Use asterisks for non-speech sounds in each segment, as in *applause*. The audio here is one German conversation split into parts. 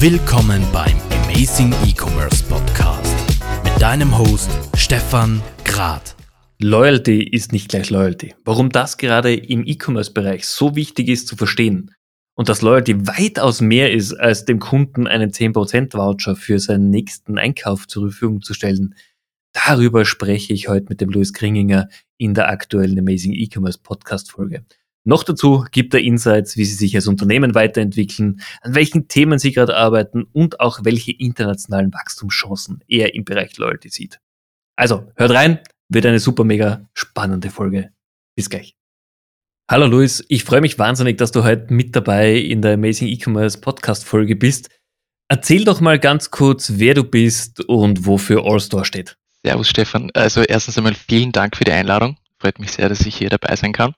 Willkommen beim Amazing E-Commerce Podcast mit deinem Host Stefan Grad. Loyalty ist nicht gleich Loyalty. Warum das gerade im E-Commerce-Bereich so wichtig ist zu verstehen und dass Loyalty weitaus mehr ist, als dem Kunden einen 10% Voucher für seinen nächsten Einkauf zur Verfügung zu stellen, darüber spreche ich heute mit dem Louis Kringinger in der aktuellen Amazing E-Commerce Podcast Folge. Noch dazu gibt er Insights, wie Sie sich als Unternehmen weiterentwickeln, an welchen Themen Sie gerade arbeiten und auch welche internationalen Wachstumschancen er im Bereich Loyalty sieht. Also, hört rein, wird eine super mega spannende Folge. Bis gleich. Hallo Luis, ich freue mich wahnsinnig, dass du heute mit dabei in der Amazing E-Commerce Podcast Folge bist. Erzähl doch mal ganz kurz, wer du bist und wofür Allstore steht. Servus Stefan. Also erstens einmal vielen Dank für die Einladung. Freut mich sehr, dass ich hier dabei sein kann.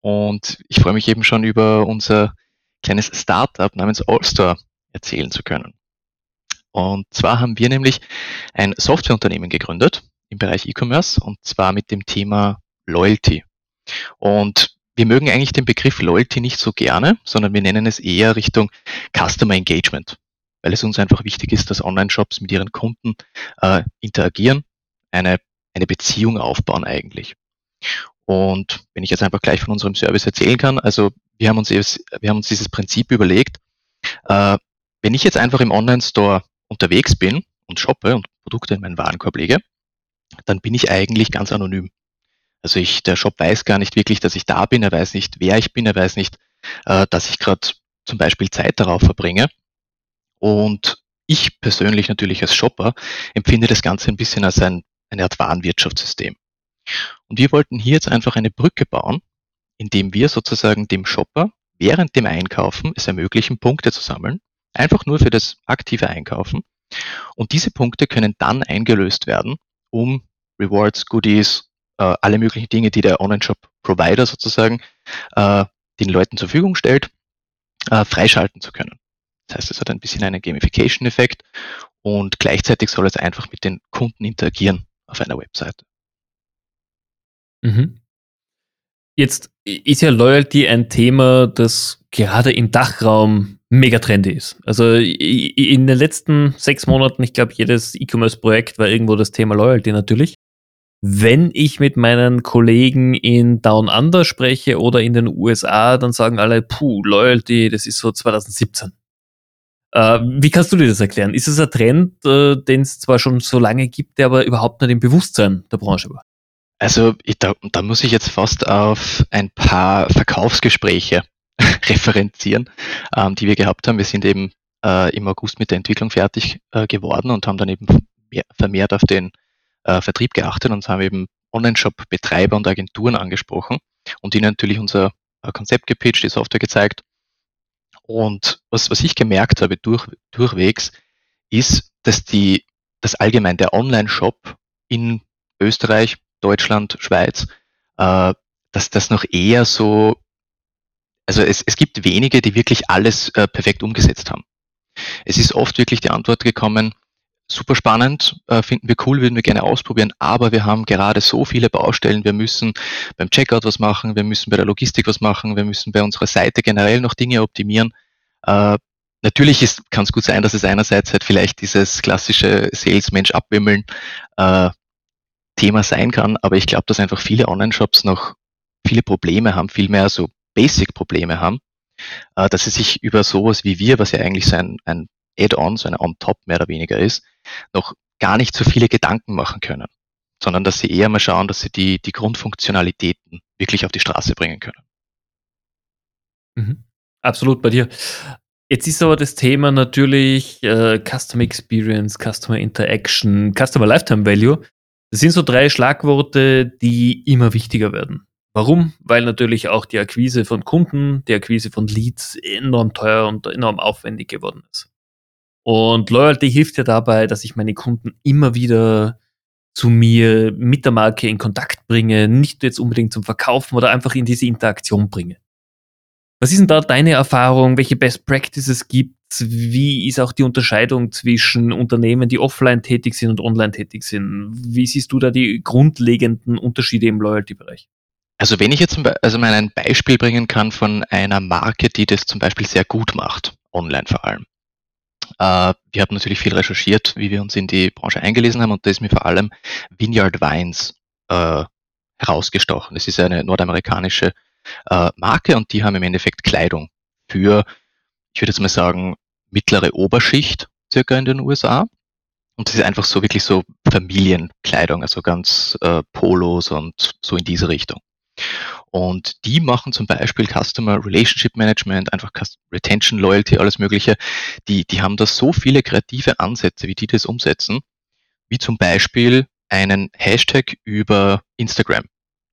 Und ich freue mich eben schon über unser kleines Startup namens Allstore erzählen zu können. Und zwar haben wir nämlich ein Softwareunternehmen gegründet im Bereich E-Commerce und zwar mit dem Thema Loyalty. Und wir mögen eigentlich den Begriff Loyalty nicht so gerne, sondern wir nennen es eher Richtung Customer Engagement, weil es uns einfach wichtig ist, dass Online-Shops mit ihren Kunden äh, interagieren, eine, eine Beziehung aufbauen eigentlich. Und wenn ich jetzt einfach gleich von unserem Service erzählen kann, also wir haben uns, wir haben uns dieses Prinzip überlegt, äh, wenn ich jetzt einfach im Online-Store unterwegs bin und shoppe und Produkte in meinen Warenkorb lege, dann bin ich eigentlich ganz anonym. Also ich, der Shop weiß gar nicht wirklich, dass ich da bin, er weiß nicht, wer ich bin, er weiß nicht, äh, dass ich gerade zum Beispiel Zeit darauf verbringe. Und ich persönlich natürlich als Shopper empfinde das Ganze ein bisschen als ein, eine Art Warenwirtschaftssystem. Und wir wollten hier jetzt einfach eine Brücke bauen, indem wir sozusagen dem Shopper während dem Einkaufen es ermöglichen, Punkte zu sammeln, einfach nur für das aktive Einkaufen. Und diese Punkte können dann eingelöst werden, um Rewards, Goodies, äh, alle möglichen Dinge, die der Online-Shop-Provider sozusagen äh, den Leuten zur Verfügung stellt, äh, freischalten zu können. Das heißt, es hat ein bisschen einen Gamification-Effekt und gleichzeitig soll es einfach mit den Kunden interagieren auf einer Webseite. Mhm. Jetzt ist ja Loyalty ein Thema, das gerade im Dachraum mega trendy ist. Also in den letzten sechs Monaten, ich glaube, jedes E-Commerce-Projekt war irgendwo das Thema Loyalty natürlich. Wenn ich mit meinen Kollegen in Down Under spreche oder in den USA, dann sagen alle, puh, Loyalty, das ist so 2017. Äh, wie kannst du dir das erklären? Ist es ein Trend, äh, den es zwar schon so lange gibt, der aber überhaupt nicht im Bewusstsein der Branche war? Also ich, da, da muss ich jetzt fast auf ein paar Verkaufsgespräche *laughs* referenzieren, ähm, die wir gehabt haben. Wir sind eben äh, im August mit der Entwicklung fertig äh, geworden und haben dann eben mehr, vermehrt auf den äh, Vertrieb geachtet und haben eben Online-Shop-Betreiber und Agenturen angesprochen und ihnen natürlich unser äh, Konzept gepitcht, die Software gezeigt. Und was, was ich gemerkt habe durch, durchwegs, ist, dass die, dass allgemein der Online-Shop in Österreich, Deutschland, Schweiz, äh, dass das noch eher so, also es, es gibt wenige, die wirklich alles äh, perfekt umgesetzt haben. Es ist oft wirklich die Antwort gekommen, super spannend, äh, finden wir cool, würden wir gerne ausprobieren, aber wir haben gerade so viele Baustellen, wir müssen beim Checkout was machen, wir müssen bei der Logistik was machen, wir müssen bei unserer Seite generell noch Dinge optimieren. Äh, natürlich kann es gut sein, dass es einerseits halt vielleicht dieses klassische Sales-Mensch abwimmeln äh, Thema sein kann, aber ich glaube, dass einfach viele Online-Shops noch viele Probleme haben, viel mehr so Basic-Probleme haben, äh, dass sie sich über sowas wie wir, was ja eigentlich so ein, ein Add-on, so ein On-Top mehr oder weniger ist, noch gar nicht so viele Gedanken machen können, sondern dass sie eher mal schauen, dass sie die, die Grundfunktionalitäten wirklich auf die Straße bringen können. Mhm. Absolut bei dir. Jetzt ist aber das Thema natürlich äh, Customer Experience, Customer Interaction, Customer Lifetime Value. Das sind so drei Schlagworte, die immer wichtiger werden. Warum? Weil natürlich auch die Akquise von Kunden, die Akquise von Leads enorm teuer und enorm aufwendig geworden ist. Und Loyalty hilft ja dabei, dass ich meine Kunden immer wieder zu mir mit der Marke in Kontakt bringe, nicht jetzt unbedingt zum Verkaufen oder einfach in diese Interaktion bringe. Was ist denn da deine Erfahrung? Welche Best Practices gibt wie ist auch die Unterscheidung zwischen Unternehmen, die offline tätig sind und online tätig sind? Wie siehst du da die grundlegenden Unterschiede im Loyalty-Bereich? Also wenn ich jetzt also mal ein Beispiel bringen kann von einer Marke, die das zum Beispiel sehr gut macht, online vor allem, Äh, wir haben natürlich viel recherchiert, wie wir uns in die Branche eingelesen haben und da ist mir vor allem Vineyard Vines äh, herausgestochen. Es ist eine nordamerikanische äh, Marke und die haben im Endeffekt Kleidung für, ich würde jetzt mal sagen, mittlere Oberschicht circa in den USA. Und das ist einfach so wirklich so Familienkleidung, also ganz äh, Polos und so in diese Richtung. Und die machen zum Beispiel Customer Relationship Management, einfach Retention, Loyalty, alles Mögliche. Die, die haben da so viele kreative Ansätze, wie die das umsetzen, wie zum Beispiel einen Hashtag über Instagram.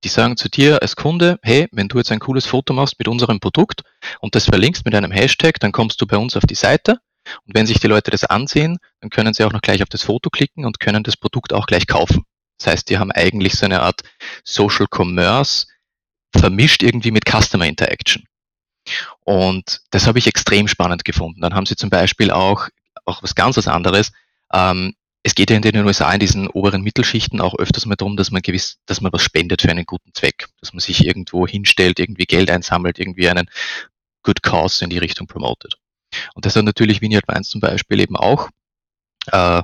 Die sagen zu dir als Kunde, hey, wenn du jetzt ein cooles Foto machst mit unserem Produkt und das verlinkst mit einem Hashtag, dann kommst du bei uns auf die Seite. Und wenn sich die Leute das ansehen, dann können sie auch noch gleich auf das Foto klicken und können das Produkt auch gleich kaufen. Das heißt, die haben eigentlich so eine Art Social Commerce vermischt irgendwie mit Customer Interaction. Und das habe ich extrem spannend gefunden. Dann haben sie zum Beispiel auch, auch was ganz was anderes, ähm, es geht ja in den USA in diesen oberen Mittelschichten auch öfters mal darum, dass man gewiss, dass man was spendet für einen guten Zweck, dass man sich irgendwo hinstellt, irgendwie Geld einsammelt, irgendwie einen Good Cause in die Richtung promotet. Und das hat natürlich Vineyard Wines zum Beispiel eben auch äh,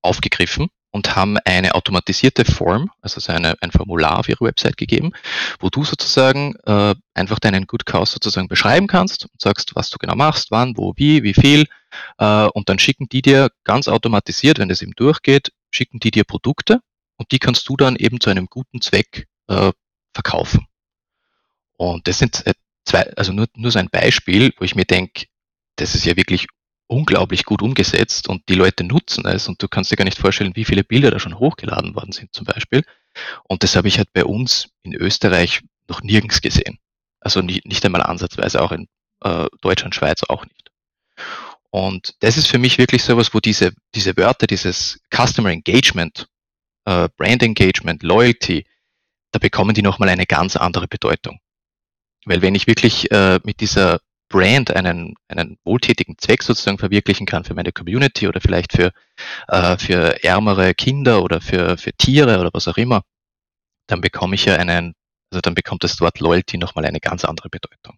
aufgegriffen und haben eine automatisierte Form, also so eine, ein Formular auf ihre Website gegeben, wo du sozusagen äh, einfach deinen Good Cause sozusagen beschreiben kannst und sagst, was du genau machst, wann, wo, wie, wie viel. Äh, und dann schicken die dir ganz automatisiert, wenn das eben durchgeht, schicken die dir Produkte und die kannst du dann eben zu einem guten Zweck äh, verkaufen. Und das sind äh, zwei, also nur, nur so ein Beispiel, wo ich mir denke, das ist ja wirklich unglaublich gut umgesetzt und die Leute nutzen es und du kannst dir gar nicht vorstellen, wie viele Bilder da schon hochgeladen worden sind zum Beispiel. Und das habe ich halt bei uns in Österreich noch nirgends gesehen. Also nicht, nicht einmal ansatzweise, auch in äh, Deutschland, Schweiz auch nicht. Und das ist für mich wirklich sowas, wo diese, diese Wörter, dieses Customer Engagement, äh, Brand Engagement, Loyalty, da bekommen die nochmal eine ganz andere Bedeutung. Weil wenn ich wirklich äh, mit dieser Brand einen, einen wohltätigen Zweck sozusagen verwirklichen kann für meine Community oder vielleicht für, äh, für ärmere Kinder oder für, für Tiere oder was auch immer, dann bekomme ich ja einen, also dann bekommt das Wort Loyalty nochmal eine ganz andere Bedeutung.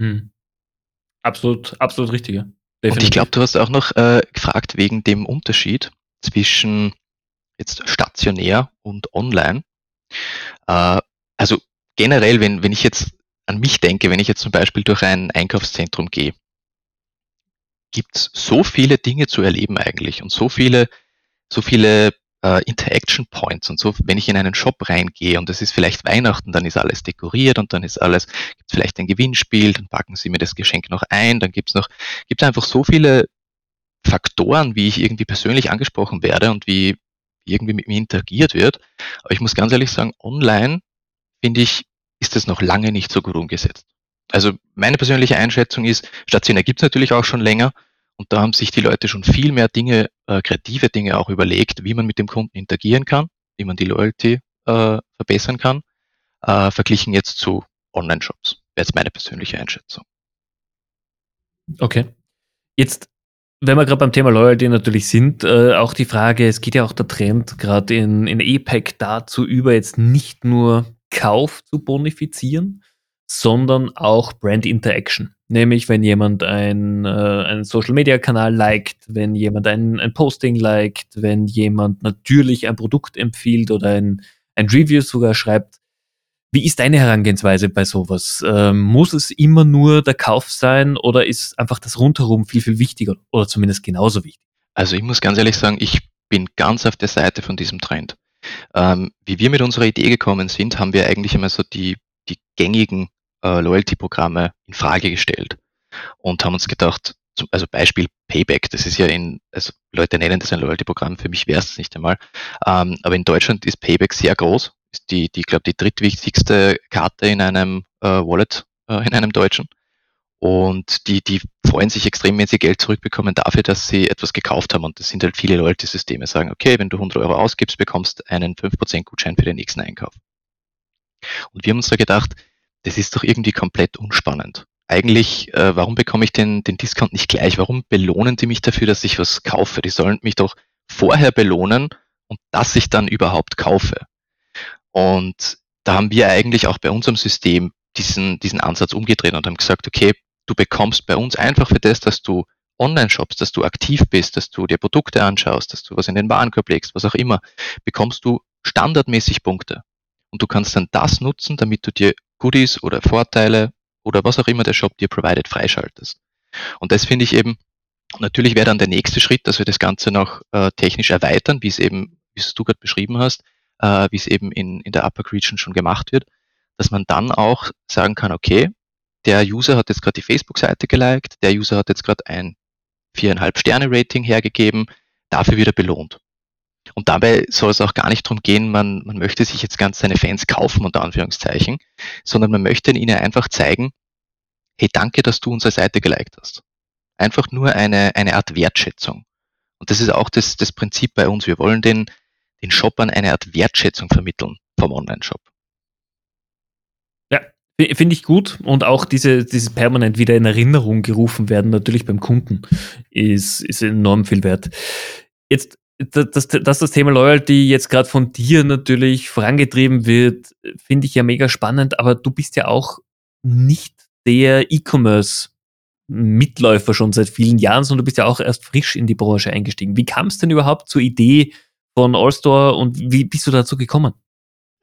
Hm. Absolut, absolut richtig. Definitiv. Und ich glaube, du hast auch noch äh, gefragt wegen dem Unterschied zwischen jetzt stationär und online. Äh, also generell, wenn, wenn ich jetzt an mich denke, wenn ich jetzt zum Beispiel durch ein Einkaufszentrum gehe, gibt es so viele Dinge zu erleben eigentlich und so viele, so viele äh, Interaction Points und so, wenn ich in einen Shop reingehe und es ist vielleicht Weihnachten, dann ist alles dekoriert und dann ist alles, gibt vielleicht ein Gewinnspiel, dann packen sie mir das Geschenk noch ein, dann gibt es noch, gibt einfach so viele Faktoren, wie ich irgendwie persönlich angesprochen werde und wie irgendwie mit mir interagiert wird. Aber ich muss ganz ehrlich sagen, online finde ich, ist das noch lange nicht so gut umgesetzt. Also meine persönliche Einschätzung ist, stationär gibt es natürlich auch schon länger und da haben sich die Leute schon viel mehr Dinge, äh, kreative Dinge auch überlegt, wie man mit dem Kunden interagieren kann, wie man die Loyalty äh, verbessern kann, äh, verglichen jetzt zu Online-Shops. Wäre jetzt meine persönliche Einschätzung. Okay. Jetzt, wenn wir gerade beim Thema Loyalty natürlich sind, äh, auch die Frage, es geht ja auch der Trend gerade in, in APEC dazu über, jetzt nicht nur Kauf zu bonifizieren, sondern auch Brand Interaction. Nämlich, wenn jemand ein, äh, einen Social Media Kanal liked, wenn jemand ein, ein Posting liked, wenn jemand natürlich ein Produkt empfiehlt oder ein, ein Review sogar schreibt. Wie ist deine Herangehensweise bei sowas? Ähm, muss es immer nur der Kauf sein oder ist einfach das Rundherum viel, viel wichtiger oder zumindest genauso wichtig? Also ich muss ganz ehrlich sagen, ich bin ganz auf der Seite von diesem Trend. Ähm, wie wir mit unserer Idee gekommen sind, haben wir eigentlich immer so die, die gängigen äh, Loyalty-Programme in Frage gestellt und haben uns gedacht, zum, also Beispiel Payback, das ist ja in, also Leute nennen das ein Loyalty-Programm, für mich wäre es nicht einmal, ähm, aber in Deutschland ist Payback sehr groß, ist die, die glaube die drittwichtigste Karte in einem äh, Wallet, äh, in einem deutschen. Und die, die freuen sich extrem, wenn sie Geld zurückbekommen dafür, dass sie etwas gekauft haben. Und das sind halt viele Loyalty-Systeme, sagen, okay, wenn du 100 Euro ausgibst, bekommst einen 5% Gutschein für den nächsten Einkauf. Und wir haben uns da gedacht, das ist doch irgendwie komplett unspannend. Eigentlich, äh, warum bekomme ich den, den Discount nicht gleich? Warum belohnen die mich dafür, dass ich was kaufe? Die sollen mich doch vorher belohnen und dass ich dann überhaupt kaufe. Und da haben wir eigentlich auch bei unserem System diesen, diesen Ansatz umgedreht und haben gesagt, okay, du bekommst bei uns einfach für das, dass du online shoppst, dass du aktiv bist, dass du dir Produkte anschaust, dass du was in den Warenkorb legst, was auch immer, bekommst du standardmäßig Punkte. Und du kannst dann das nutzen, damit du dir Goodies oder Vorteile oder was auch immer der Shop dir provided freischaltest. Und das finde ich eben, natürlich wäre dann der nächste Schritt, dass wir das Ganze noch äh, technisch erweitern, wie es eben, wie es du gerade beschrieben hast, äh, wie es eben in, in der Upper Region schon gemacht wird, dass man dann auch sagen kann, okay, der User hat jetzt gerade die Facebook-Seite geliked, der User hat jetzt gerade ein viereinhalb Sterne Rating hergegeben, dafür wird er belohnt. Und dabei soll es auch gar nicht darum gehen, man, man möchte sich jetzt ganz seine Fans kaufen, unter Anführungszeichen, sondern man möchte ihnen einfach zeigen, hey, danke, dass du unsere Seite geliked hast. Einfach nur eine, eine Art Wertschätzung. Und das ist auch das, das Prinzip bei uns. Wir wollen den, den Shoppern eine Art Wertschätzung vermitteln vom Online-Shop. Finde ich gut. Und auch diese, diese permanent wieder in Erinnerung gerufen werden, natürlich beim Kunden, ist, ist enorm viel wert. Jetzt dass, dass das Thema Loyalty jetzt gerade von dir natürlich vorangetrieben wird, finde ich ja mega spannend, aber du bist ja auch nicht der E-Commerce Mitläufer schon seit vielen Jahren, sondern du bist ja auch erst frisch in die Branche eingestiegen. Wie kam es denn überhaupt zur Idee von Allstore und wie bist du dazu gekommen?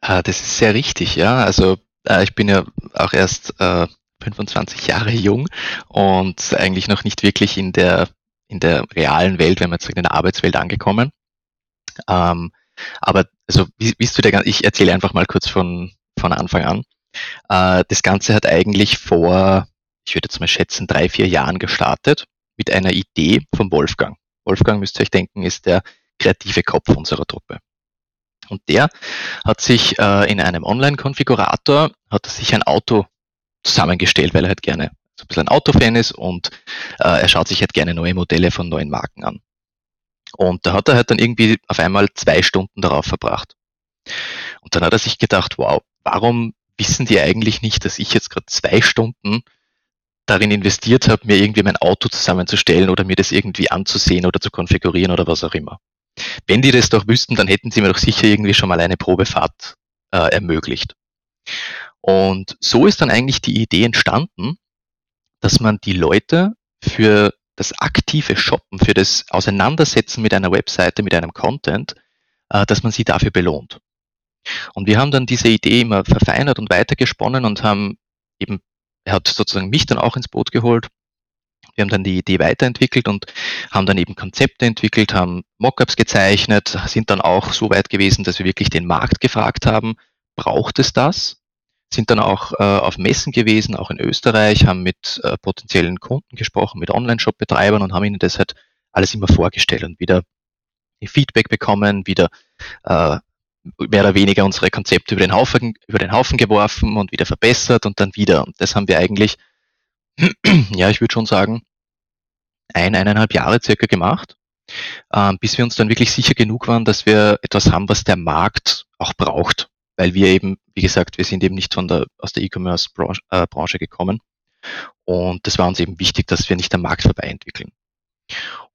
Ah, das ist sehr richtig, ja. Also äh, ich bin ja auch erst äh, 25 Jahre jung und eigentlich noch nicht wirklich in der in der realen Welt, wenn man sagt, in der Arbeitswelt angekommen. Ähm, aber also wie, wie ist du der ich erzähle einfach mal kurz von, von Anfang an. Äh, das Ganze hat eigentlich vor, ich würde jetzt mal schätzen, drei, vier Jahren gestartet mit einer Idee von Wolfgang. Wolfgang, müsst ihr euch denken, ist der kreative Kopf unserer Truppe. Und der hat sich äh, in einem Online-Konfigurator, hat sich ein Auto zusammengestellt, weil er halt gerne so ein bisschen ein Autofan ist und äh, er schaut sich halt gerne neue Modelle von neuen Marken an. Und da hat er halt dann irgendwie auf einmal zwei Stunden darauf verbracht. Und dann hat er sich gedacht, wow, warum wissen die eigentlich nicht, dass ich jetzt gerade zwei Stunden darin investiert habe, mir irgendwie mein Auto zusammenzustellen oder mir das irgendwie anzusehen oder zu konfigurieren oder was auch immer. Wenn die das doch wüssten, dann hätten sie mir doch sicher irgendwie schon mal eine Probefahrt äh, ermöglicht. Und so ist dann eigentlich die Idee entstanden, dass man die Leute für das aktive Shoppen, für das Auseinandersetzen mit einer Webseite, mit einem Content, äh, dass man sie dafür belohnt. Und wir haben dann diese Idee immer verfeinert und weitergesponnen und haben eben, er hat sozusagen mich dann auch ins Boot geholt. Wir haben dann die Idee weiterentwickelt und haben dann eben Konzepte entwickelt, haben Mockups gezeichnet, sind dann auch so weit gewesen, dass wir wirklich den Markt gefragt haben, braucht es das? sind dann auch äh, auf Messen gewesen, auch in Österreich, haben mit äh, potenziellen Kunden gesprochen, mit Online-Shop-Betreibern und haben ihnen das halt alles immer vorgestellt und wieder Feedback bekommen, wieder äh, mehr oder weniger unsere Konzepte über den, Haufen, über den Haufen geworfen und wieder verbessert und dann wieder. Und das haben wir eigentlich, *clears throat* ja, ich würde schon sagen, ein, eineinhalb Jahre circa gemacht, ähm, bis wir uns dann wirklich sicher genug waren, dass wir etwas haben, was der Markt auch braucht weil wir eben, wie gesagt, wir sind eben nicht von der, aus der E-Commerce-Branche äh, gekommen. Und das war uns eben wichtig, dass wir nicht am Markt vorbei entwickeln.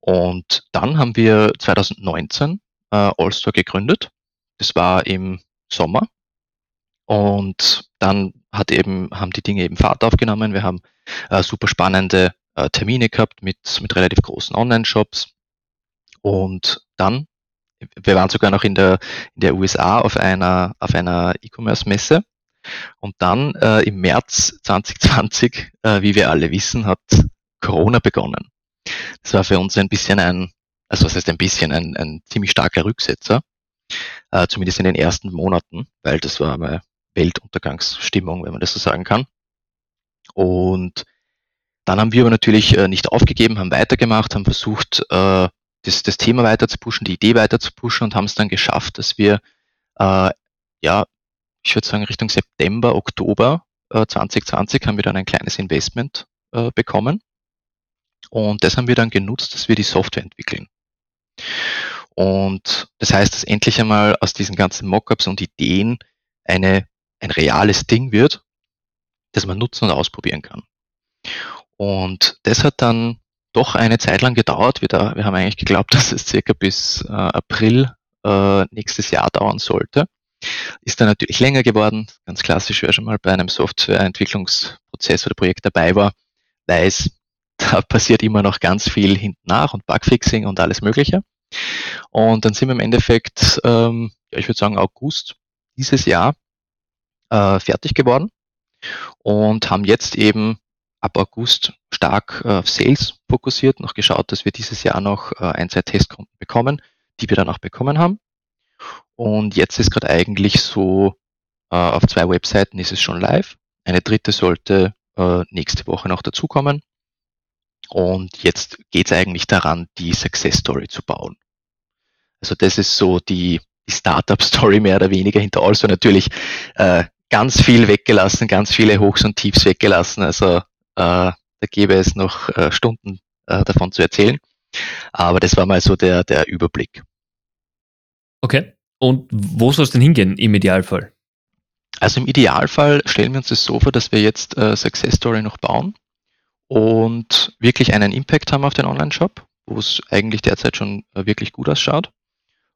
Und dann haben wir 2019 äh, Allstore gegründet. Das war im Sommer. Und dann hat eben, haben die Dinge eben Fahrt aufgenommen. Wir haben äh, super spannende äh, Termine gehabt mit, mit relativ großen Online-Shops. Und dann wir waren sogar noch in der, in der USA auf einer, auf einer E-Commerce-Messe. Und dann äh, im März 2020, äh, wie wir alle wissen, hat Corona begonnen. Das war für uns ein bisschen ein, also was heißt ein bisschen, ein, ein ziemlich starker Rücksetzer, äh, zumindest in den ersten Monaten, weil das war eine Weltuntergangsstimmung, wenn man das so sagen kann. Und dann haben wir aber natürlich äh, nicht aufgegeben, haben weitergemacht, haben versucht, äh, das, das Thema weiter zu pushen, die Idee weiter zu pushen und haben es dann geschafft, dass wir, äh, ja, ich würde sagen, Richtung September, Oktober äh, 2020 haben wir dann ein kleines Investment äh, bekommen. Und das haben wir dann genutzt, dass wir die Software entwickeln. Und das heißt, dass endlich einmal aus diesen ganzen Mockups und Ideen eine, ein reales Ding wird, das man nutzen und ausprobieren kann. Und das hat dann doch eine Zeit lang gedauert. Wir, da, wir haben eigentlich geglaubt, *laughs* dass es circa bis äh, April äh, nächstes Jahr dauern sollte. Ist dann natürlich länger geworden. Ganz klassisch, wer schon mal bei einem Softwareentwicklungsprozess oder Projekt dabei war, weiß, *laughs* da passiert immer noch ganz viel hinten nach und Bugfixing und alles Mögliche. Und dann sind wir im Endeffekt, ähm, ja, ich würde sagen, August dieses Jahr äh, fertig geworden und haben jetzt eben ab August stark äh, auf Sales fokussiert, noch geschaut, dass wir dieses Jahr noch äh, ein, zwei Testkunden bekommen, die wir dann auch bekommen haben. Und jetzt ist gerade eigentlich so, äh, auf zwei Webseiten ist es schon live. Eine dritte sollte äh, nächste Woche noch dazukommen. Und jetzt geht es eigentlich daran, die Success Story zu bauen. Also das ist so die, die Startup-Story mehr oder weniger hinter Also natürlich äh, ganz viel weggelassen, ganz viele Hochs und Tiefs weggelassen. Also äh, da gäbe es noch äh, Stunden äh, davon zu erzählen. Aber das war mal so der, der Überblick. Okay. Und wo soll es denn hingehen im Idealfall? Also im Idealfall stellen wir uns das so vor, dass wir jetzt äh, Success Story noch bauen und wirklich einen Impact haben auf den Online-Shop, wo es eigentlich derzeit schon äh, wirklich gut ausschaut.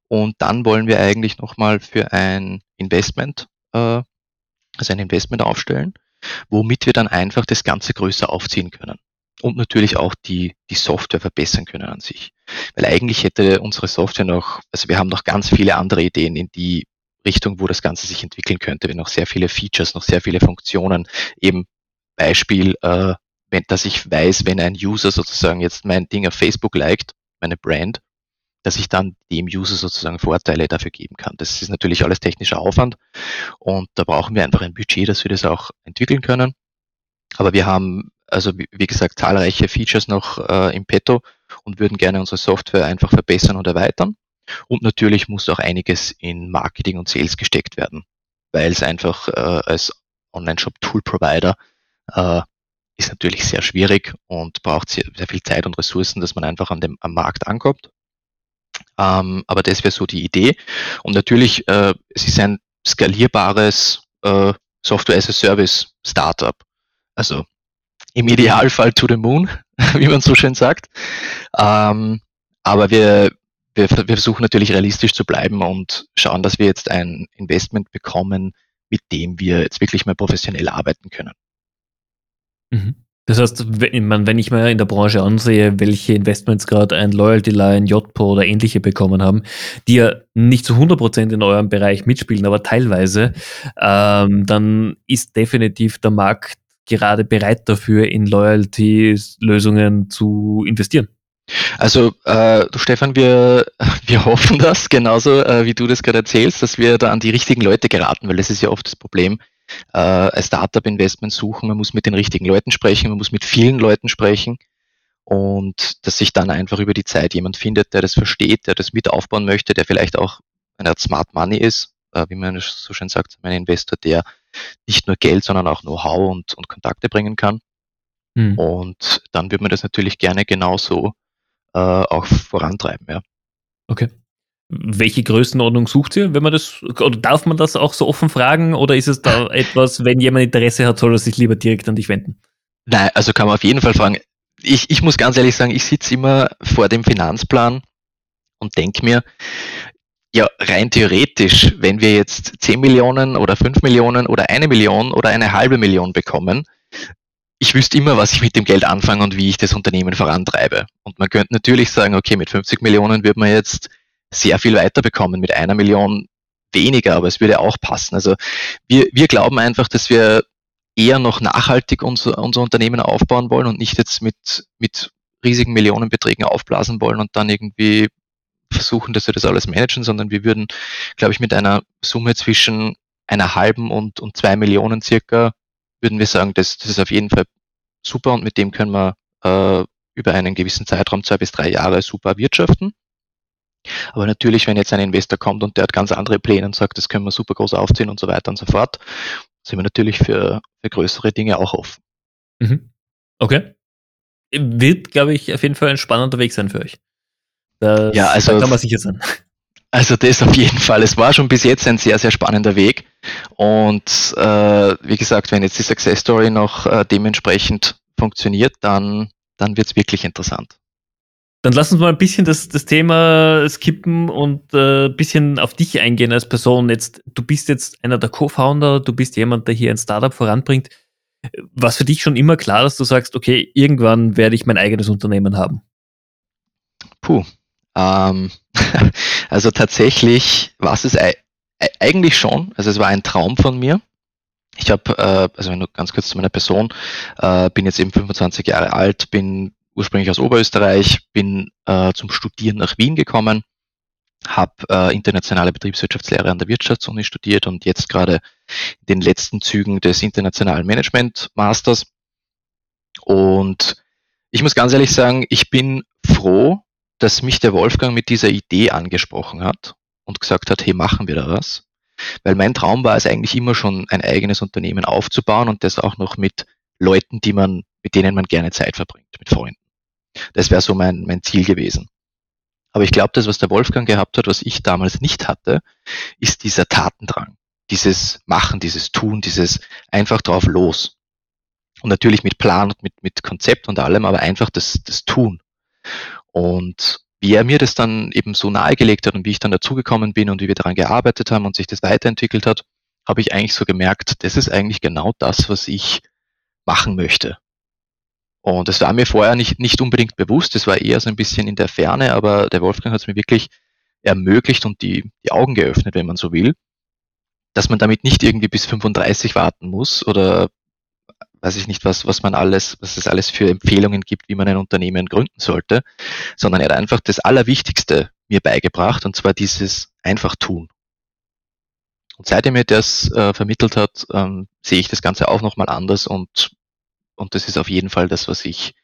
Und dann wollen wir eigentlich nochmal für ein Investment, äh, also ein Investment aufstellen, womit wir dann einfach das Ganze größer aufziehen können. Und natürlich auch die, die Software verbessern können an sich. Weil eigentlich hätte unsere Software noch, also wir haben noch ganz viele andere Ideen in die Richtung, wo das Ganze sich entwickeln könnte. Wir noch sehr viele Features, noch sehr viele Funktionen. Eben Beispiel, äh, wenn, dass ich weiß, wenn ein User sozusagen jetzt mein Ding auf Facebook liked, meine Brand, dass ich dann dem User sozusagen Vorteile dafür geben kann. Das ist natürlich alles technischer Aufwand und da brauchen wir einfach ein Budget, dass wir das auch entwickeln können. Aber wir haben also wie gesagt zahlreiche Features noch äh, im Petto und würden gerne unsere Software einfach verbessern und erweitern. Und natürlich muss auch einiges in Marketing und Sales gesteckt werden, weil es einfach äh, als Online-Shop-Tool-Provider äh, ist natürlich sehr schwierig und braucht sehr, sehr viel Zeit und Ressourcen, dass man einfach an dem, am Markt ankommt. Ähm, aber das wäre so die Idee. Und natürlich, äh, es ist ein skalierbares äh, Software as a Service Startup. Also im Idealfall to the moon, *laughs* wie man so schön sagt. Ähm, aber wir, wir, wir versuchen natürlich realistisch zu bleiben und schauen, dass wir jetzt ein Investment bekommen, mit dem wir jetzt wirklich mal professionell arbeiten können. Mhm. Das heißt, wenn ich mir in der Branche ansehe, welche Investments gerade ein Loyalty Line, JPO oder ähnliche bekommen haben, die ja nicht zu 100% in eurem Bereich mitspielen, aber teilweise, ähm, dann ist definitiv der Markt gerade bereit dafür, in Loyalty-Lösungen zu investieren. Also, äh, du Stefan, wir, *laughs* wir hoffen das, genauso äh, wie du das gerade erzählst, dass wir da an die richtigen Leute geraten, weil das ist ja oft das Problem äh, ein Startup-Investment suchen, man muss mit den richtigen Leuten sprechen, man muss mit vielen Leuten sprechen und dass sich dann einfach über die Zeit jemand findet, der das versteht, der das mit aufbauen möchte, der vielleicht auch eine Art Smart Money ist, äh, wie man so schön sagt, ein Investor, der nicht nur Geld, sondern auch Know-how und, und Kontakte bringen kann. Hm. Und dann wird man das natürlich gerne genauso äh, auch vorantreiben, ja. Okay. Welche Größenordnung sucht ihr, wenn man das, oder darf man das auch so offen fragen, oder ist es da *laughs* etwas, wenn jemand Interesse hat, soll er sich lieber direkt an dich wenden? Nein, also kann man auf jeden Fall fragen. Ich, ich muss ganz ehrlich sagen, ich sitze immer vor dem Finanzplan und denke mir, ja, rein theoretisch, wenn wir jetzt 10 Millionen oder 5 Millionen oder eine Million oder eine halbe Million bekommen, ich wüsste immer, was ich mit dem Geld anfange und wie ich das Unternehmen vorantreibe. Und man könnte natürlich sagen, okay, mit 50 Millionen wird man jetzt sehr viel weiter bekommen, mit einer Million weniger, aber es würde auch passen. Also wir, wir glauben einfach, dass wir eher noch nachhaltig unser, unser Unternehmen aufbauen wollen und nicht jetzt mit, mit riesigen Millionenbeträgen aufblasen wollen und dann irgendwie versuchen, dass wir das alles managen, sondern wir würden, glaube ich, mit einer Summe zwischen einer halben und, und zwei Millionen circa, würden wir sagen, das, das ist auf jeden Fall super und mit dem können wir äh, über einen gewissen Zeitraum, zwei bis drei Jahre, super wirtschaften. Aber natürlich, wenn jetzt ein Investor kommt und der hat ganz andere Pläne und sagt, das können wir super groß aufziehen und so weiter und so fort, sind wir natürlich für, für größere Dinge auch offen. Mhm. Okay. Wird, glaube ich, auf jeden Fall ein spannender Weg sein für euch. Das, ja, also, kann man sicher sein. Also das auf jeden Fall. Es war schon bis jetzt ein sehr, sehr spannender Weg. Und äh, wie gesagt, wenn jetzt die Success Story noch äh, dementsprechend funktioniert, dann, dann wird es wirklich interessant. Dann lass uns mal ein bisschen das, das Thema skippen und äh, ein bisschen auf dich eingehen als Person. Jetzt, du bist jetzt einer der Co-Founder, du bist jemand, der hier ein Startup voranbringt. Was für dich schon immer klar, dass du sagst, okay, irgendwann werde ich mein eigenes Unternehmen haben? Puh. Ähm, *laughs* also tatsächlich war es eigentlich schon. Also es war ein Traum von mir. Ich habe, äh, also nur ganz kurz zu meiner Person, äh, bin jetzt eben 25 Jahre alt, bin ursprünglich aus Oberösterreich, bin äh, zum Studieren nach Wien gekommen, habe äh, internationale Betriebswirtschaftslehre an der Wirtschaftsuni studiert und jetzt gerade in den letzten Zügen des internationalen Management Masters. Und ich muss ganz ehrlich sagen, ich bin froh, dass mich der Wolfgang mit dieser Idee angesprochen hat und gesagt hat, hey, machen wir da was. Weil mein Traum war es eigentlich immer schon, ein eigenes Unternehmen aufzubauen und das auch noch mit Leuten, die man, mit denen man gerne Zeit verbringt, mit Freunden. Das wäre so mein, mein Ziel gewesen. Aber ich glaube, das, was der Wolfgang gehabt hat, was ich damals nicht hatte, ist dieser Tatendrang, dieses Machen, dieses Tun, dieses einfach drauf los. Und natürlich mit Plan und mit, mit Konzept und allem, aber einfach das, das Tun. Und wie er mir das dann eben so nahegelegt hat und wie ich dann dazugekommen bin und wie wir daran gearbeitet haben und sich das weiterentwickelt hat, habe ich eigentlich so gemerkt, das ist eigentlich genau das, was ich machen möchte. Und das war mir vorher nicht, nicht unbedingt bewusst, das war eher so ein bisschen in der Ferne, aber der Wolfgang hat es mir wirklich ermöglicht und die, die Augen geöffnet, wenn man so will, dass man damit nicht irgendwie bis 35 warten muss oder weiß ich nicht, was, was man alles, was es alles für Empfehlungen gibt, wie man ein Unternehmen gründen sollte, sondern er hat einfach das Allerwichtigste mir beigebracht, und zwar dieses einfach tun. Und seit er mir das äh, vermittelt hat, ähm, sehe ich das Ganze auch nochmal anders und, und das ist auf jeden Fall das, was ich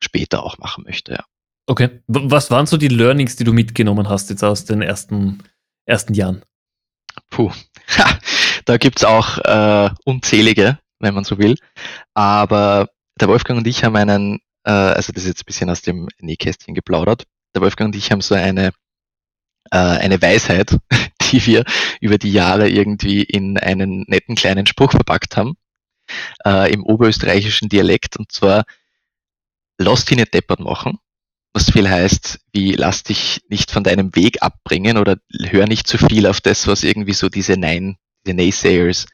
später auch machen möchte. Ja. Okay. Was waren so die Learnings, die du mitgenommen hast jetzt aus den ersten, ersten Jahren? Puh, da gibt's auch äh, unzählige wenn man so will. Aber der Wolfgang und ich haben einen, äh, also das ist jetzt ein bisschen aus dem Nähkästchen geplaudert, der Wolfgang und ich haben so eine, äh, eine Weisheit, *laughs* die wir über die Jahre irgendwie in einen netten kleinen Spruch verpackt haben, äh, im oberösterreichischen Dialekt, und zwar, lass dich nicht deppert machen, was viel heißt, wie lass dich nicht von deinem Weg abbringen oder hör nicht zu viel auf das, was irgendwie so diese Nein, diese Naysayers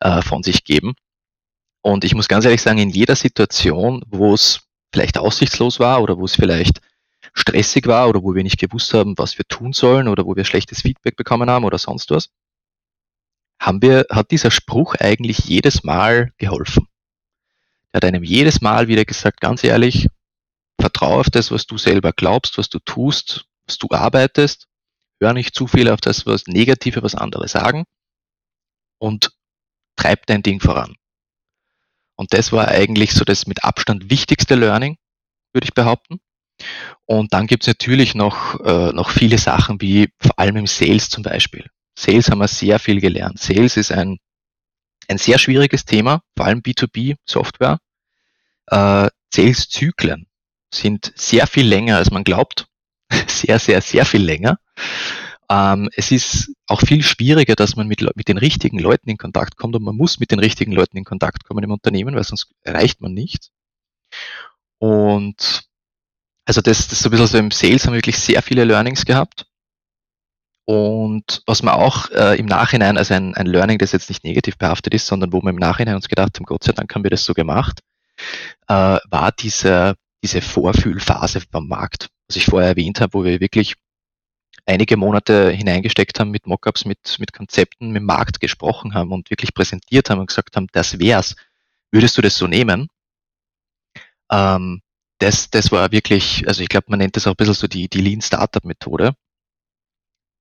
äh, von sich geben. Und ich muss ganz ehrlich sagen, in jeder Situation, wo es vielleicht aussichtslos war oder wo es vielleicht stressig war oder wo wir nicht gewusst haben, was wir tun sollen oder wo wir schlechtes Feedback bekommen haben oder sonst was, haben wir, hat dieser Spruch eigentlich jedes Mal geholfen. Er hat einem jedes Mal wieder gesagt, ganz ehrlich, vertraue auf das, was du selber glaubst, was du tust, was du arbeitest, hör nicht zu viel auf das, was Negative, was andere sagen und treib dein Ding voran. Und das war eigentlich so das mit Abstand wichtigste Learning, würde ich behaupten. Und dann gibt's natürlich noch, äh, noch viele Sachen, wie vor allem im Sales zum Beispiel. Sales haben wir sehr viel gelernt. Sales ist ein, ein sehr schwieriges Thema, vor allem B2B-Software. Äh, Sales-Zyklen sind sehr viel länger, als man glaubt. *laughs* Sehr, sehr, sehr viel länger. Ähm, es ist auch viel schwieriger, dass man mit, mit den richtigen Leuten in Kontakt kommt und man muss mit den richtigen Leuten in Kontakt kommen im Unternehmen, weil sonst erreicht man nichts. Und also das, das so ein bisschen so im Sales haben wir wirklich sehr viele Learnings gehabt. Und was man auch äh, im Nachhinein, also ein, ein Learning, das jetzt nicht negativ behaftet ist, sondern wo wir im Nachhinein uns gedacht haben, Gott sei Dank haben wir das so gemacht, äh, war diese, diese Vorfühlphase vom Markt, was ich vorher erwähnt habe, wo wir wirklich einige Monate hineingesteckt haben mit Mockups, mit, mit Konzepten, mit dem Markt gesprochen haben und wirklich präsentiert haben und gesagt haben, das wär's. Würdest du das so nehmen? Ähm, das, das war wirklich, also ich glaube, man nennt das auch ein bisschen so die, die Lean Startup Methode.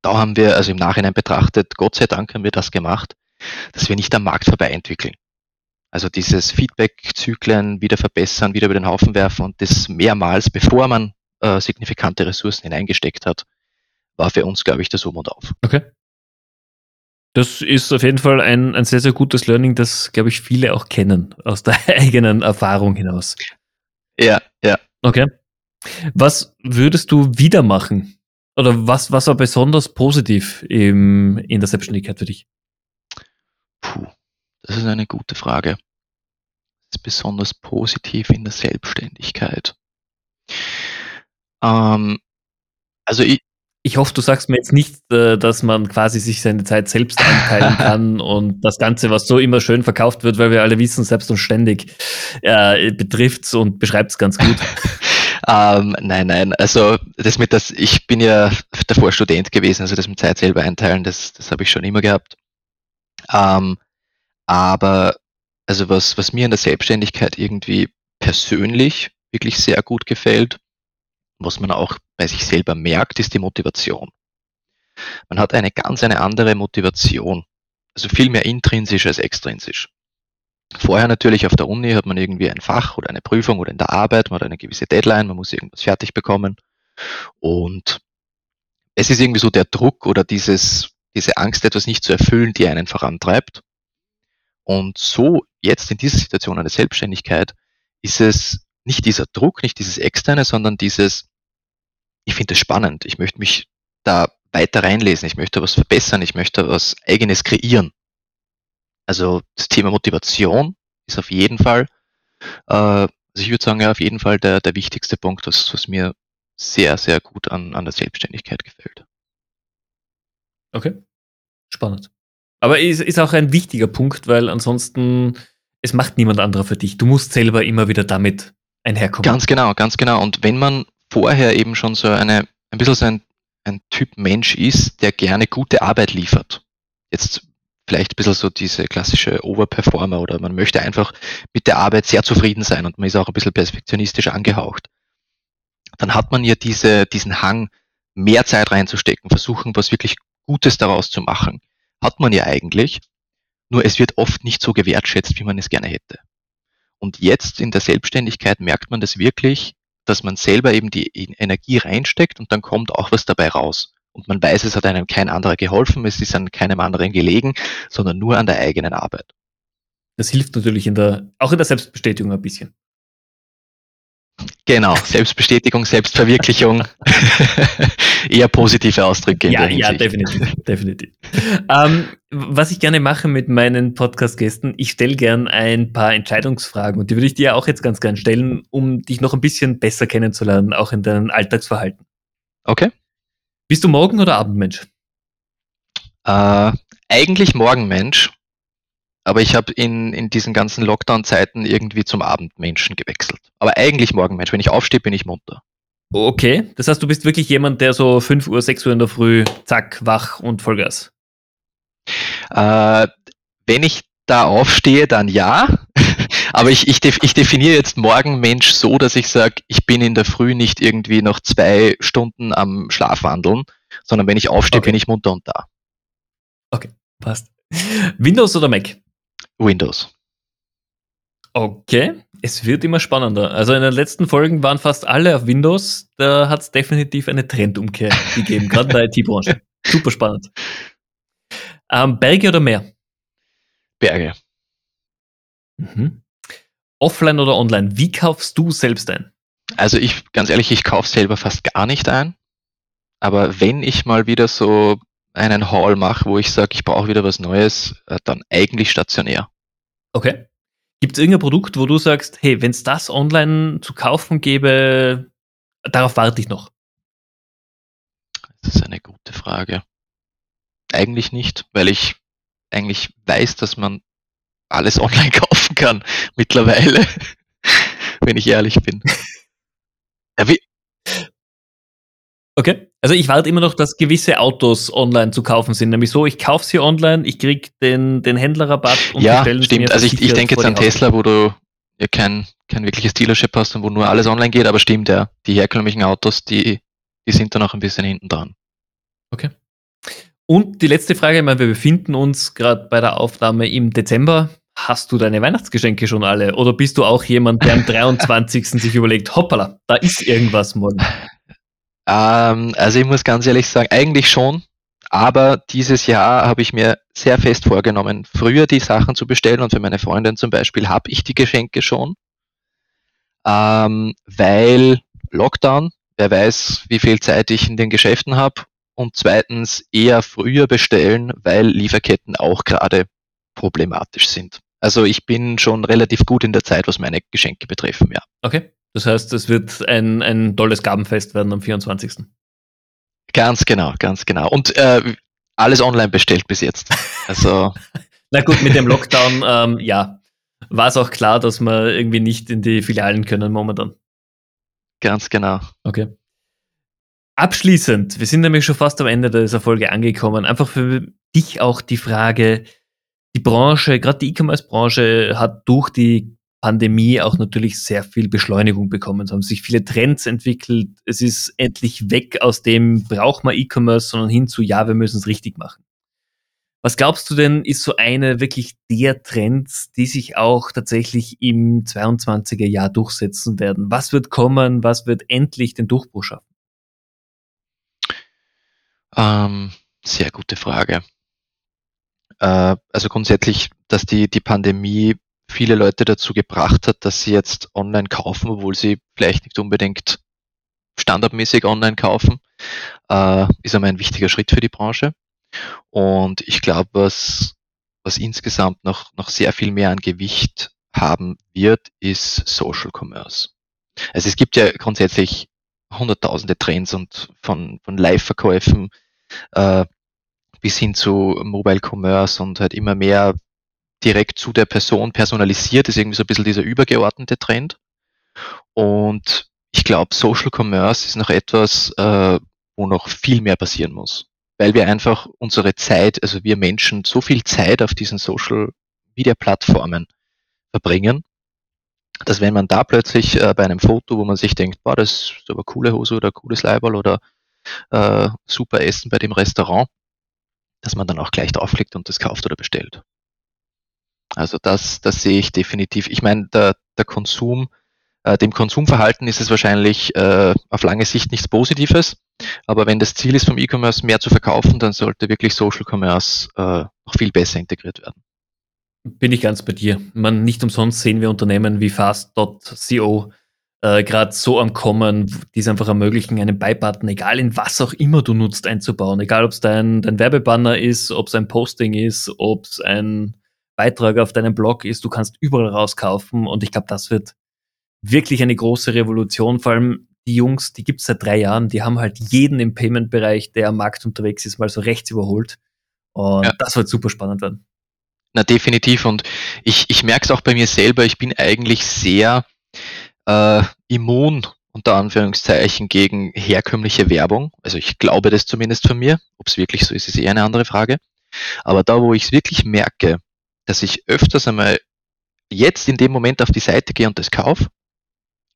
Da haben wir, also im Nachhinein betrachtet, Gott sei Dank haben wir das gemacht, dass wir nicht am Markt vorbei entwickeln. Also dieses Feedback-Zyklen wieder verbessern, wieder über den Haufen werfen und das mehrmals, bevor man äh, signifikante Ressourcen hineingesteckt hat, war für uns, glaube ich, das Um und Auf. Okay. Das ist auf jeden Fall ein, ein sehr, sehr gutes Learning, das, glaube ich, viele auch kennen, aus der *laughs* eigenen Erfahrung hinaus. Ja, ja. Okay. Was würdest du wieder machen? Oder was, was war besonders positiv im, in der Selbstständigkeit für dich? Puh, das ist eine gute Frage. Was ist besonders positiv in der Selbstständigkeit? Ähm, also ich, Ich hoffe, du sagst mir jetzt nicht, äh, dass man quasi sich seine Zeit selbst einteilen *laughs* kann und das Ganze, was so immer schön verkauft wird, weil wir alle wissen, selbst und ständig äh, betrifft und beschreibt es ganz gut. *laughs* ähm, nein, nein. Also das mit das, ich bin ja davor Student gewesen, also das mit Zeit selber einteilen, das, das habe ich schon immer gehabt. Ähm, aber also was, was mir in der Selbstständigkeit irgendwie persönlich wirklich sehr gut gefällt, was man auch bei sich selber merkt, ist die Motivation. Man hat eine ganz eine andere Motivation, also viel mehr intrinsisch als extrinsisch. Vorher natürlich auf der Uni hat man irgendwie ein Fach oder eine Prüfung oder in der Arbeit, man hat eine gewisse Deadline, man muss irgendwas fertig bekommen und es ist irgendwie so der Druck oder dieses, diese Angst, etwas nicht zu erfüllen, die einen vorantreibt. Und so jetzt in dieser Situation einer Selbstständigkeit ist es nicht dieser Druck, nicht dieses Externe, sondern dieses, ich finde es spannend, ich möchte mich da weiter reinlesen, ich möchte was verbessern, ich möchte was eigenes kreieren. Also das Thema Motivation ist auf jeden Fall, äh, also ich würde sagen, ja, auf jeden Fall der, der wichtigste Punkt, was, was mir sehr, sehr gut an, an der Selbstständigkeit gefällt. Okay, spannend. Aber es ist auch ein wichtiger Punkt, weil ansonsten, es macht niemand anderer für dich. Du musst selber immer wieder damit einherkommen. Ganz genau, ganz genau. Und wenn man vorher eben schon so eine, ein bisschen so ein, ein Typ Mensch ist, der gerne gute Arbeit liefert, jetzt vielleicht ein bisschen so diese klassische Overperformer oder man möchte einfach mit der Arbeit sehr zufrieden sein und man ist auch ein bisschen perfektionistisch angehaucht, dann hat man ja diese, diesen Hang, mehr Zeit reinzustecken, versuchen, was wirklich Gutes daraus zu machen. Hat man ja eigentlich, nur es wird oft nicht so gewertschätzt, wie man es gerne hätte. Und jetzt in der Selbstständigkeit merkt man das wirklich, dass man selber eben die Energie reinsteckt und dann kommt auch was dabei raus. Und man weiß, es hat einem kein anderer geholfen, es ist an keinem anderen gelegen, sondern nur an der eigenen Arbeit. Das hilft natürlich in der, auch in der Selbstbestätigung ein bisschen. Genau, Selbstbestätigung, Selbstverwirklichung, *laughs* eher positive Ausdrücke. ja, ja, definitiv, definitiv. ähm, was ich gerne mache mit meinen Podcast-Gästen, ich stelle gern ein paar Entscheidungsfragen und die würde ich dir auch jetzt ganz gern stellen, um dich noch ein bisschen besser kennenzulernen, auch in deinem Alltagsverhalten. Okay. Bist du Morgen- oder Abendmensch? Äh, eigentlich Morgenmensch, aber ich habe in, in diesen ganzen Lockdown-Zeiten irgendwie zum Abendmenschen gewechselt. Aber eigentlich Morgenmensch. Wenn ich aufstehe, bin ich munter. Okay, das heißt, du bist wirklich jemand, der so 5 Uhr, 6 Uhr in der Früh, zack, wach und Vollgas. Äh, wenn ich da aufstehe, dann ja. Aber ich, ich, def, ich definiere jetzt Morgenmensch so, dass ich sage, ich bin in der Früh nicht irgendwie noch zwei Stunden am Schlafwandeln, sondern wenn ich aufstehe, okay. bin ich munter und da. Okay, passt. Windows oder Mac? Windows. Okay, es wird immer spannender. Also in den letzten Folgen waren fast alle auf Windows. Da hat es definitiv eine Trendumkehr *laughs* gegeben, gerade in der IT-Branche. Super spannend. Ähm, Berge oder Meer? Berge. Mhm. Offline oder online? Wie kaufst du selbst ein? Also ich, ganz ehrlich, ich kaufe selber fast gar nicht ein. Aber wenn ich mal wieder so einen Haul mache, wo ich sage, ich brauche wieder was Neues, äh, dann eigentlich stationär. Okay. Gibt es irgendein Produkt, wo du sagst, hey, wenn es das online zu kaufen gäbe, darauf warte ich noch? Das ist eine gute Frage. Eigentlich nicht, weil ich eigentlich weiß, dass man alles *laughs* online kaufen kann mittlerweile, *laughs* wenn ich ehrlich bin. *laughs* Ja, wie, Okay. Also ich warte immer noch, dass gewisse Autos online zu kaufen sind. Nämlich so, ich kaufe sie online, ich kriege den, den Händlerrabatt und ja, stellen stimmt. Also ich, ich denke jetzt an Tesla, wo du ja kein, kein wirkliches Dealership hast und wo nur alles online geht, aber stimmt ja. Die herkömmlichen Autos, die, die sind da noch ein bisschen hinten dran. Okay. Und die letzte Frage, ich meine, wir befinden uns gerade bei der Aufnahme im Dezember. Hast du deine Weihnachtsgeschenke schon alle? Oder bist du auch jemand, der am *laughs* 23. sich überlegt, hoppala, da ist irgendwas morgen? Ähm, also ich muss ganz ehrlich sagen, eigentlich schon. Aber dieses Jahr habe ich mir sehr fest vorgenommen, früher die Sachen zu bestellen und für meine Freundin zum Beispiel habe ich die Geschenke schon. Ähm, weil Lockdown, wer weiß, wie viel Zeit ich in den Geschäften habe. Und zweitens eher früher bestellen, weil Lieferketten auch gerade problematisch sind. Also ich bin schon relativ gut in der Zeit, was meine Geschenke betreffen, ja. Okay. Das heißt, es wird ein, ein tolles Gabenfest werden am 24. Ganz genau, ganz genau. Und äh, alles online bestellt bis jetzt. Also. *laughs* Na gut, mit dem Lockdown, ähm, ja, war es auch klar, dass wir irgendwie nicht in die Filialen können momentan. Ganz genau. Okay. Abschließend, wir sind nämlich schon fast am Ende dieser Folge angekommen. Einfach für dich auch die Frage, die Branche, gerade die E-Commerce-Branche hat durch die Pandemie auch natürlich sehr viel Beschleunigung bekommen. Es haben sich viele Trends entwickelt. Es ist endlich weg aus dem, braucht man E-Commerce, sondern hin zu, ja, wir müssen es richtig machen. Was glaubst du denn, ist so eine wirklich der Trends, die sich auch tatsächlich im 22er Jahr durchsetzen werden? Was wird kommen? Was wird endlich den Durchbruch schaffen? Ähm, sehr gute Frage. Äh, also grundsätzlich, dass die, die Pandemie viele Leute dazu gebracht hat, dass sie jetzt online kaufen, obwohl sie vielleicht nicht unbedingt standardmäßig online kaufen, äh, ist einmal ein wichtiger Schritt für die Branche. Und ich glaube, was, was insgesamt noch, noch sehr viel mehr an Gewicht haben wird, ist Social Commerce. Also es gibt ja grundsätzlich hunderttausende Trends und von, von Live-Verkäufen äh, bis hin zu Mobile Commerce und halt immer mehr direkt zu der Person personalisiert, ist irgendwie so ein bisschen dieser übergeordnete Trend. Und ich glaube, Social Commerce ist noch etwas, äh, wo noch viel mehr passieren muss. Weil wir einfach unsere Zeit, also wir Menschen, so viel Zeit auf diesen Social Media Plattformen verbringen, dass wenn man da plötzlich äh, bei einem Foto, wo man sich denkt, boah, das ist aber coole Hose oder cooles Leiberl oder äh, super Essen bei dem Restaurant, dass man dann auch gleich draufklickt und das kauft oder bestellt. Also das, das sehe ich definitiv. Ich meine, der, der Konsum, äh, dem Konsumverhalten ist es wahrscheinlich äh, auf lange Sicht nichts Positives. Aber wenn das Ziel ist, vom E-Commerce mehr zu verkaufen, dann sollte wirklich Social Commerce äh, noch viel besser integriert werden. Bin ich ganz bei dir. Man, nicht umsonst sehen wir Unternehmen wie Fast.co äh, gerade so am Kommen, die es einfach ermöglichen, einen Buy-Button, egal in was auch immer du nutzt, einzubauen. Egal, ob es dein, dein Werbebanner ist, ob es ein Posting ist, ob es ein Beitrag auf deinem Blog ist, du kannst überall rauskaufen und ich glaube, das wird wirklich eine große Revolution. Vor allem die Jungs, die gibt es seit drei Jahren, die haben halt jeden im Payment-Bereich, der am Markt unterwegs ist, mal so rechts überholt. Und ja. das wird super spannend werden. Na, definitiv. Und ich, ich merke es auch bei mir selber, ich bin eigentlich sehr äh, immun unter Anführungszeichen gegen herkömmliche Werbung. Also ich glaube das zumindest von mir. Ob es wirklich so ist, ist eher eine andere Frage. Aber da, wo ich es wirklich merke, dass ich öfters einmal jetzt in dem Moment auf die Seite gehe und das kaufe,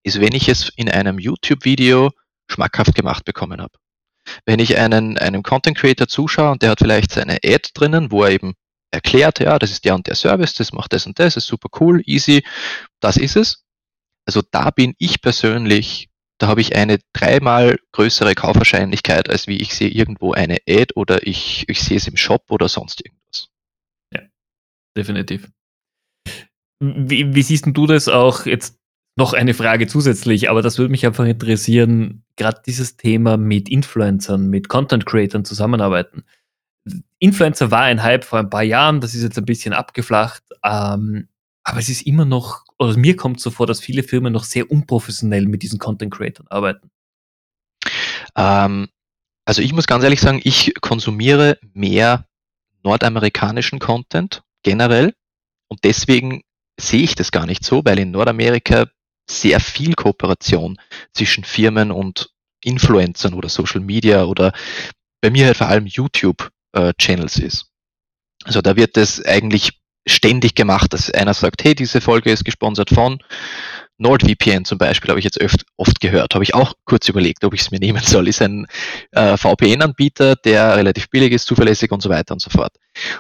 ist, wenn ich es in einem YouTube-Video schmackhaft gemacht bekommen habe. Wenn ich einen, einem Content Creator zuschaue und der hat vielleicht seine Ad drinnen, wo er eben erklärt, ja, das ist der und der Service, das macht das und das, ist super cool, easy, das ist es. Also da bin ich persönlich, da habe ich eine dreimal größere Kaufwahrscheinlichkeit, als wie ich sehe irgendwo eine Ad oder ich, ich sehe es im Shop oder sonst irgendwas. Ja, definitiv. Wie, wie siehst du das auch jetzt noch eine Frage zusätzlich, aber das würde mich einfach interessieren, gerade dieses Thema mit Influencern, mit Content Creatern zusammenarbeiten. Influencer war ein Hype vor ein paar Jahren, das ist jetzt ein bisschen abgeflacht, ähm, aber es ist immer noch oder mir kommt so vor, dass viele Firmen noch sehr unprofessionell mit diesen Content Creators arbeiten. Ähm, also ich muss ganz ehrlich sagen, ich konsumiere mehr nordamerikanischen Content generell und deswegen sehe ich das gar nicht so, weil in Nordamerika sehr viel Kooperation zwischen Firmen und Influencern oder Social Media oder bei mir halt vor allem YouTube äh, ist. Also da wird es eigentlich ständig gemacht, dass einer sagt, hey, diese Folge ist gesponsert von NordVPN zum Beispiel, habe ich jetzt oft, oft gehört, habe ich auch kurz überlegt, ob ich es mir *laughs* nehmen soll. Ist ein äh, VPN-Anbieter, der relativ billig ist, zuverlässig und so weiter und so fort.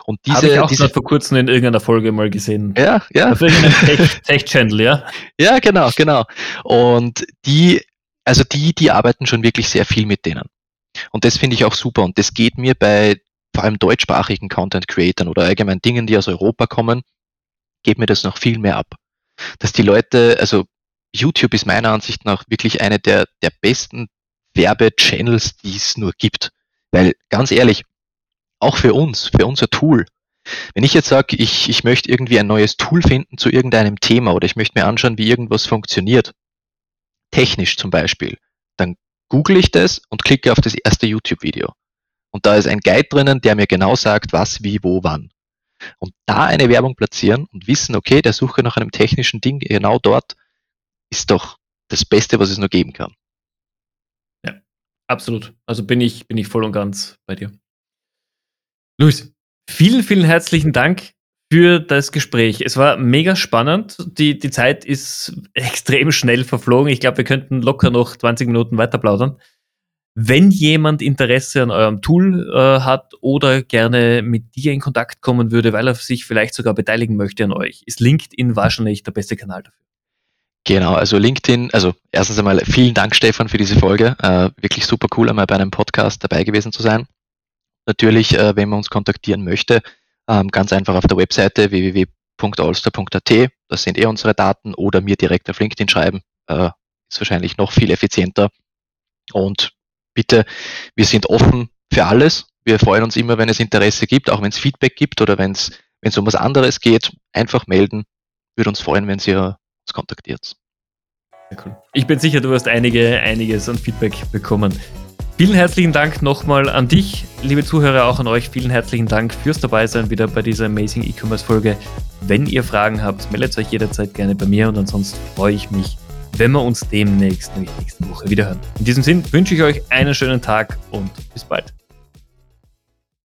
Und diese, habe ich auch diese, vor kurzem in irgendeiner Folge mal gesehen. Ja, ja. Auf irgendeinem Tech-Channel, ja. Ja, genau, genau. Und die, also die, die arbeiten schon wirklich sehr viel mit denen. Und das finde ich auch super. Und das geht mir bei vor allem deutschsprachigen Content Creatern oder allgemein Dingen, die aus Europa kommen, geht mir das noch viel mehr ab. Dass die Leute, also YouTube ist meiner Ansicht nach wirklich eine der, der besten Werbechannels, die es nur gibt. Weil ganz ehrlich, auch für uns, für unser Tool, wenn ich jetzt sage, ich, ich möchte irgendwie ein neues Tool finden zu irgendeinem Thema oder ich möchte mir anschauen, wie irgendwas funktioniert, technisch zum Beispiel, dann google ich das und klicke auf das erste YouTube-Video. Und da ist ein Guide drinnen, der mir genau sagt, was, wie, wo, wann. Und da eine Werbung platzieren und wissen, okay, der Suche nach einem technischen Ding genau dort, ist doch das Beste, was es nur geben kann. Ja, absolut. Also bin ich, bin ich voll und ganz bei dir. Luis, vielen, vielen herzlichen Dank für das Gespräch. Es war mega spannend. Die, die Zeit ist *laughs* extrem schnell verflogen. Ich glaube, wir könnten locker noch 20 Minuten weiter plaudern. Wenn jemand Interesse an eurem Tool äh, hat oder gerne mit dir in Kontakt kommen würde, weil er sich vielleicht sogar beteiligen möchte an euch, ist LinkedIn wahrscheinlich der beste Kanal dafür. Genau, also LinkedIn, also erstens einmal vielen Dank, Stefan, für diese Folge. Äh, wirklich super cool, einmal bei einem Podcast dabei gewesen zu sein. Natürlich, äh, wenn man uns kontaktieren möchte, ähm, ganz einfach auf der Webseite www.allstar.at, das sind eh unsere Daten, oder mir direkt auf LinkedIn schreiben, äh, ist wahrscheinlich noch viel effizienter. Und bitte, wir sind offen für alles. Wir freuen uns immer, wenn es Interesse gibt, auch wenn es Feedback gibt oder wenn es um was anderes geht, einfach melden. Würde uns freuen, wenn ihr uns kontaktiert. Cool. Ich bin sicher, du wirst einige, einiges an Feedback bekommen. Vielen herzlichen Dank nochmal an dich, liebe Zuhörer, auch an euch. Vielen herzlichen Dank fürs Dabeisein wieder bei dieser Amazing E-Commerce Folge. Wenn ihr Fragen habt, meldet euch jederzeit gerne bei mir und ansonsten freue ich mich, wenn wir uns demnächst, nämlich nächste Woche, wieder hören. In diesem Sinn wünsche ich euch einen schönen Tag und bis bald.